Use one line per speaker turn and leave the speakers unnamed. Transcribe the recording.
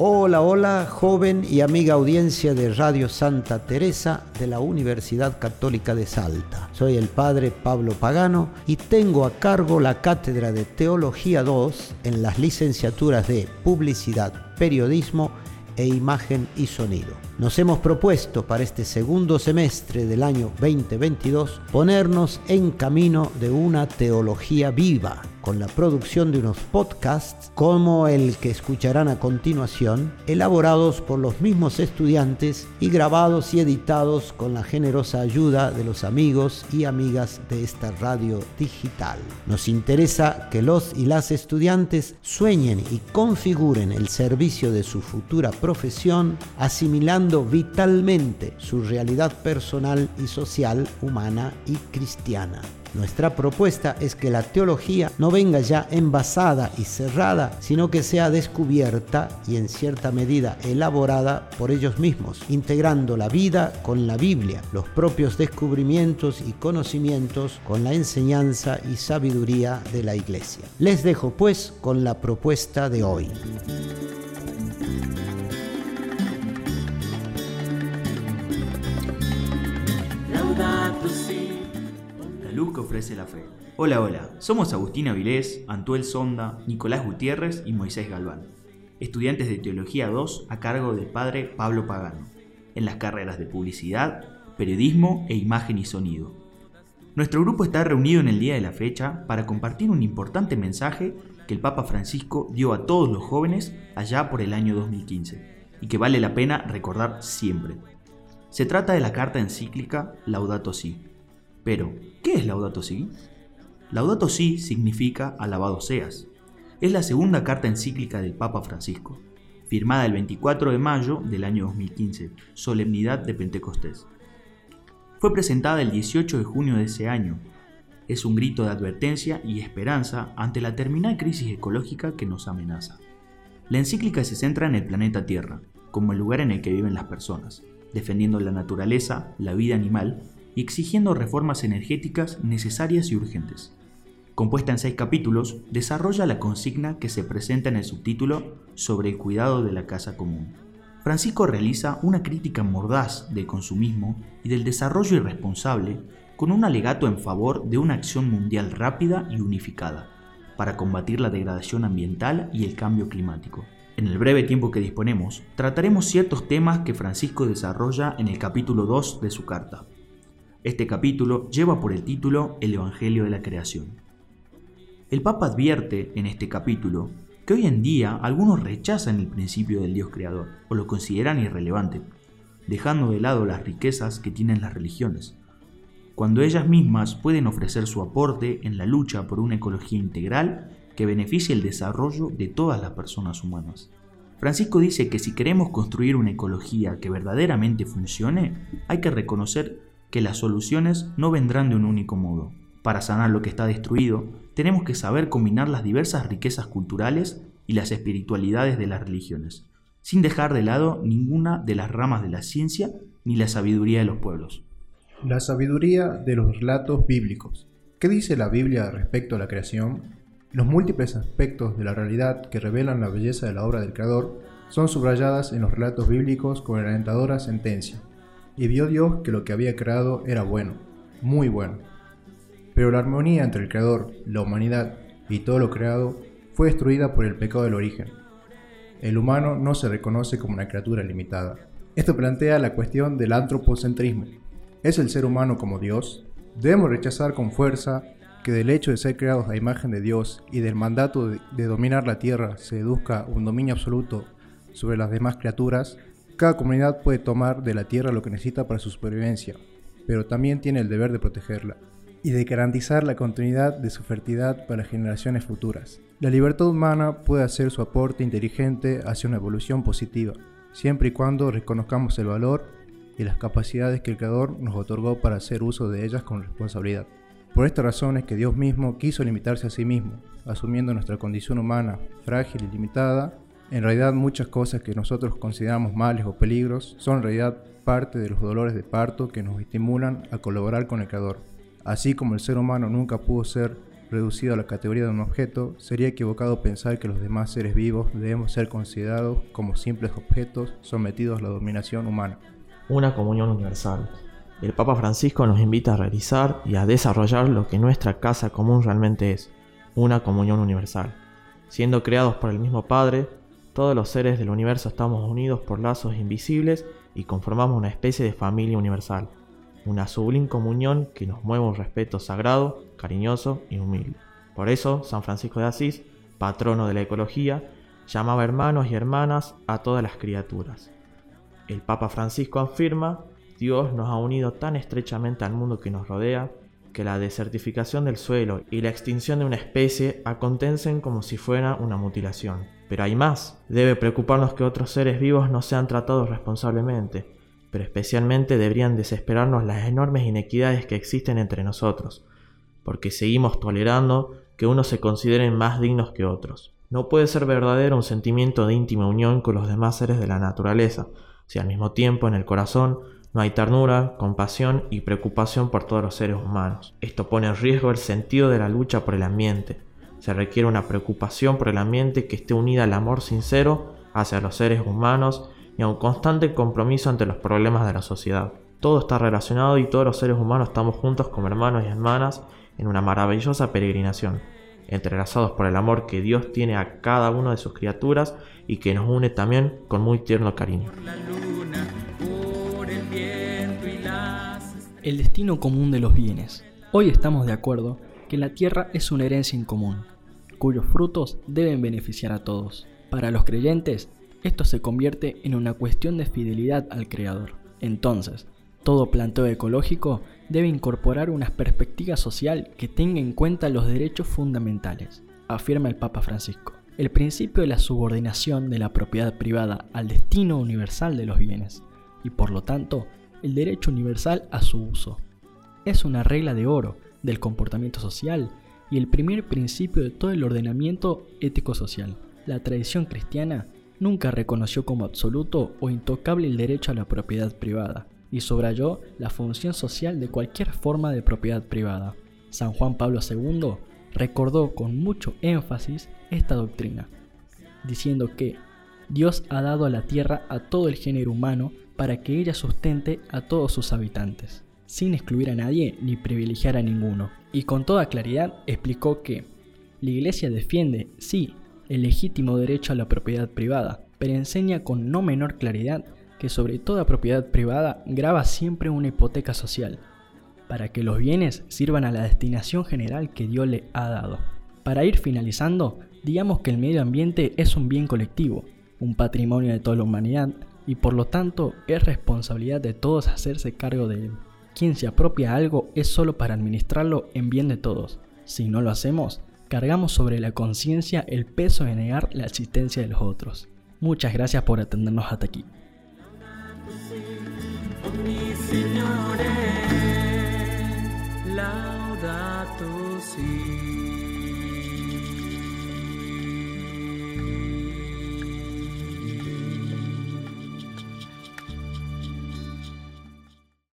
Hola, hola, joven y amiga audiencia de Radio Santa Teresa de la Universidad Católica de Salta. Soy el padre Pablo Pagano y tengo a cargo la cátedra de Teología 2 en las licenciaturas de Publicidad, Periodismo e Imagen y Sonido. Nos hemos propuesto para este segundo semestre del año 2022 ponernos en camino de una teología viva con la producción de unos podcasts como el que escucharán a continuación, elaborados por los mismos estudiantes y grabados y editados con la generosa ayuda de los amigos y amigas de esta radio digital. Nos interesa que los y las estudiantes sueñen y configuren el servicio de su futura profesión, asimilando vitalmente su realidad personal y social, humana y cristiana. Nuestra propuesta es que la teología no venga ya envasada y cerrada, sino que sea descubierta y en cierta medida elaborada por ellos mismos, integrando la vida con la Biblia, los propios descubrimientos y conocimientos con la enseñanza y sabiduría de la Iglesia. Les dejo pues con la propuesta de hoy.
Que ofrece la fe. Hola, hola, somos Agustín Avilés, Antuel Sonda, Nicolás Gutiérrez y Moisés Galván, estudiantes de Teología 2 a cargo del padre Pablo Pagano, en las carreras de Publicidad, Periodismo e Imagen y Sonido. Nuestro grupo está reunido en el día de la fecha para compartir un importante mensaje que el Papa Francisco dio a todos los jóvenes allá por el año 2015 y que vale la pena recordar siempre. Se trata de la carta encíclica Laudato Si, pero, ¿qué es Laudato Si? Laudato Si significa alabado seas. Es la segunda carta encíclica del Papa Francisco, firmada el 24 de mayo del año 2015, solemnidad de Pentecostés. Fue presentada el 18 de junio de ese año. Es un grito de advertencia y esperanza ante la terminal crisis ecológica que nos amenaza. La encíclica se centra en el planeta Tierra, como el lugar en el que viven las personas, defendiendo la naturaleza, la vida animal y exigiendo reformas energéticas necesarias y urgentes. Compuesta en seis capítulos, desarrolla la consigna que se presenta en el subtítulo sobre el cuidado de la casa común. Francisco realiza una crítica mordaz del consumismo y del desarrollo irresponsable con un alegato en favor de una acción mundial rápida y unificada para combatir la degradación ambiental y el cambio climático. En el breve tiempo que disponemos, trataremos ciertos temas que Francisco desarrolla en el capítulo 2 de su carta. Este capítulo lleva por el título El Evangelio de la Creación. El Papa advierte en este capítulo que hoy en día algunos rechazan el principio del Dios creador o lo consideran irrelevante, dejando de lado las riquezas que tienen las religiones, cuando ellas mismas pueden ofrecer su aporte en la lucha por una ecología integral que beneficie el desarrollo de todas las personas humanas. Francisco dice que si queremos construir una ecología que verdaderamente funcione, hay que reconocer que las soluciones no vendrán de un único modo. Para sanar lo que está destruido, tenemos que saber combinar las diversas riquezas culturales y las espiritualidades de las religiones, sin dejar de lado ninguna de las ramas de la ciencia ni la sabiduría de los pueblos.
La sabiduría de los relatos bíblicos. ¿Qué dice la Biblia respecto a la creación? Los múltiples aspectos de la realidad que revelan la belleza de la obra del Creador son subrayadas en los relatos bíblicos con alentadora sentencia. Y vio Dios que lo que había creado era bueno, muy bueno. Pero la armonía entre el Creador, la humanidad y todo lo creado fue destruida por el pecado del origen. El humano no se reconoce como una criatura limitada. Esto plantea la cuestión del antropocentrismo. ¿Es el ser humano como Dios? Debemos rechazar con fuerza que del hecho de ser creados a imagen de Dios y del mandato de, dominar la tierra se deduzca un dominio absoluto sobre las demás criaturas, cada comunidad puede tomar de la tierra lo que necesita para su supervivencia, pero también tiene el deber de protegerla y de garantizar la continuidad de su fertilidad para generaciones futuras. La libertad humana puede hacer su aporte inteligente hacia una evolución positiva, siempre y cuando reconozcamos el valor y las capacidades que el Creador nos otorgó para hacer uso de ellas con responsabilidad. Por esta razón es que Dios mismo quiso limitarse a sí mismo, asumiendo nuestra condición humana frágil y limitada en realidad muchas cosas que nosotros consideramos males o peligros son en realidad parte de los dolores de parto que nos estimulan a colaborar con el Creador. Así como el ser humano nunca pudo ser reducido a la categoría de un objeto, sería equivocado pensar que los demás seres vivos debemos ser considerados como simples objetos sometidos a la dominación humana.
Una comunión universal. El Papa Francisco nos invita a realizar y a desarrollar lo que nuestra casa común realmente es, una comunión universal. Siendo creados por el mismo Padre, todos los seres del universo estamos unidos por lazos invisibles y conformamos una especie de familia universal, una sublime comunión que nos mueve un respeto sagrado, cariñoso y humilde. Por eso, San Francisco de Asís, patrono de la ecología, llamaba hermanos y hermanas a todas las criaturas. El Papa Francisco afirma, Dios nos ha unido tan estrechamente al mundo que nos rodea, que la desertificación del suelo y la extinción de una especie acontecen como si fuera una mutilación. Pero hay más. Debe preocuparnos que otros seres vivos no sean tratados responsablemente, pero especialmente deberían desesperarnos las enormes inequidades que existen entre nosotros, porque seguimos tolerando que unos se consideren más dignos que otros. No puede ser verdadero un sentimiento de íntima unión con los demás seres de la naturaleza, si al mismo tiempo en el corazón no hay ternura, compasión y preocupación por todos los seres humanos. Esto pone en riesgo el sentido de la lucha por el ambiente. Se requiere una preocupación por el ambiente que esté unida al amor sincero hacia los seres humanos y a un constante compromiso ante los problemas de la sociedad. Todo está relacionado y todos los seres humanos estamos juntos como hermanos y hermanas en una maravillosa peregrinación, entrelazados por el amor que Dios tiene a cada una de sus criaturas y que nos une también con muy tierno cariño.
El destino común de los bienes. Hoy estamos de acuerdo que la tierra es una herencia en común, cuyos frutos deben beneficiar a todos. Para los creyentes, esto se convierte en una cuestión de fidelidad al Creador. Entonces, todo planteo ecológico debe incorporar una perspectiva social que tenga en cuenta los derechos fundamentales, afirma el Papa Francisco. El principio de la subordinación de la propiedad privada al destino universal de los bienes, y por lo tanto el derecho universal a su uso. Es una regla de oro del comportamiento social y el primer principio de todo el ordenamiento ético-social. La tradición cristiana nunca reconoció como absoluto o intocable el derecho a la propiedad privada y subrayó la función social de cualquier forma de propiedad privada. San Juan Pablo II recordó con mucho énfasis esta doctrina, diciendo que Dios ha dado a la tierra a todo el género humano para que ella sustente a todos sus habitantes, sin excluir a nadie ni privilegiar a ninguno. Y con toda claridad explicó que la Iglesia defiende, sí, el legítimo derecho a la propiedad privada, pero enseña con no menor claridad que sobre toda propiedad privada graba siempre una hipoteca social, para que los bienes sirvan a la destinación general que Dios le ha dado. Para ir finalizando, digamos que el medio ambiente es un bien colectivo, un patrimonio de toda la humanidad y por lo tanto es responsabilidad de todos hacerse cargo de él. Quien se apropia algo es solo para administrarlo en bien de todos. Si no lo hacemos, cargamos sobre la conciencia el peso de negar la existencia de los otros. Muchas gracias por atendernos hasta aquí.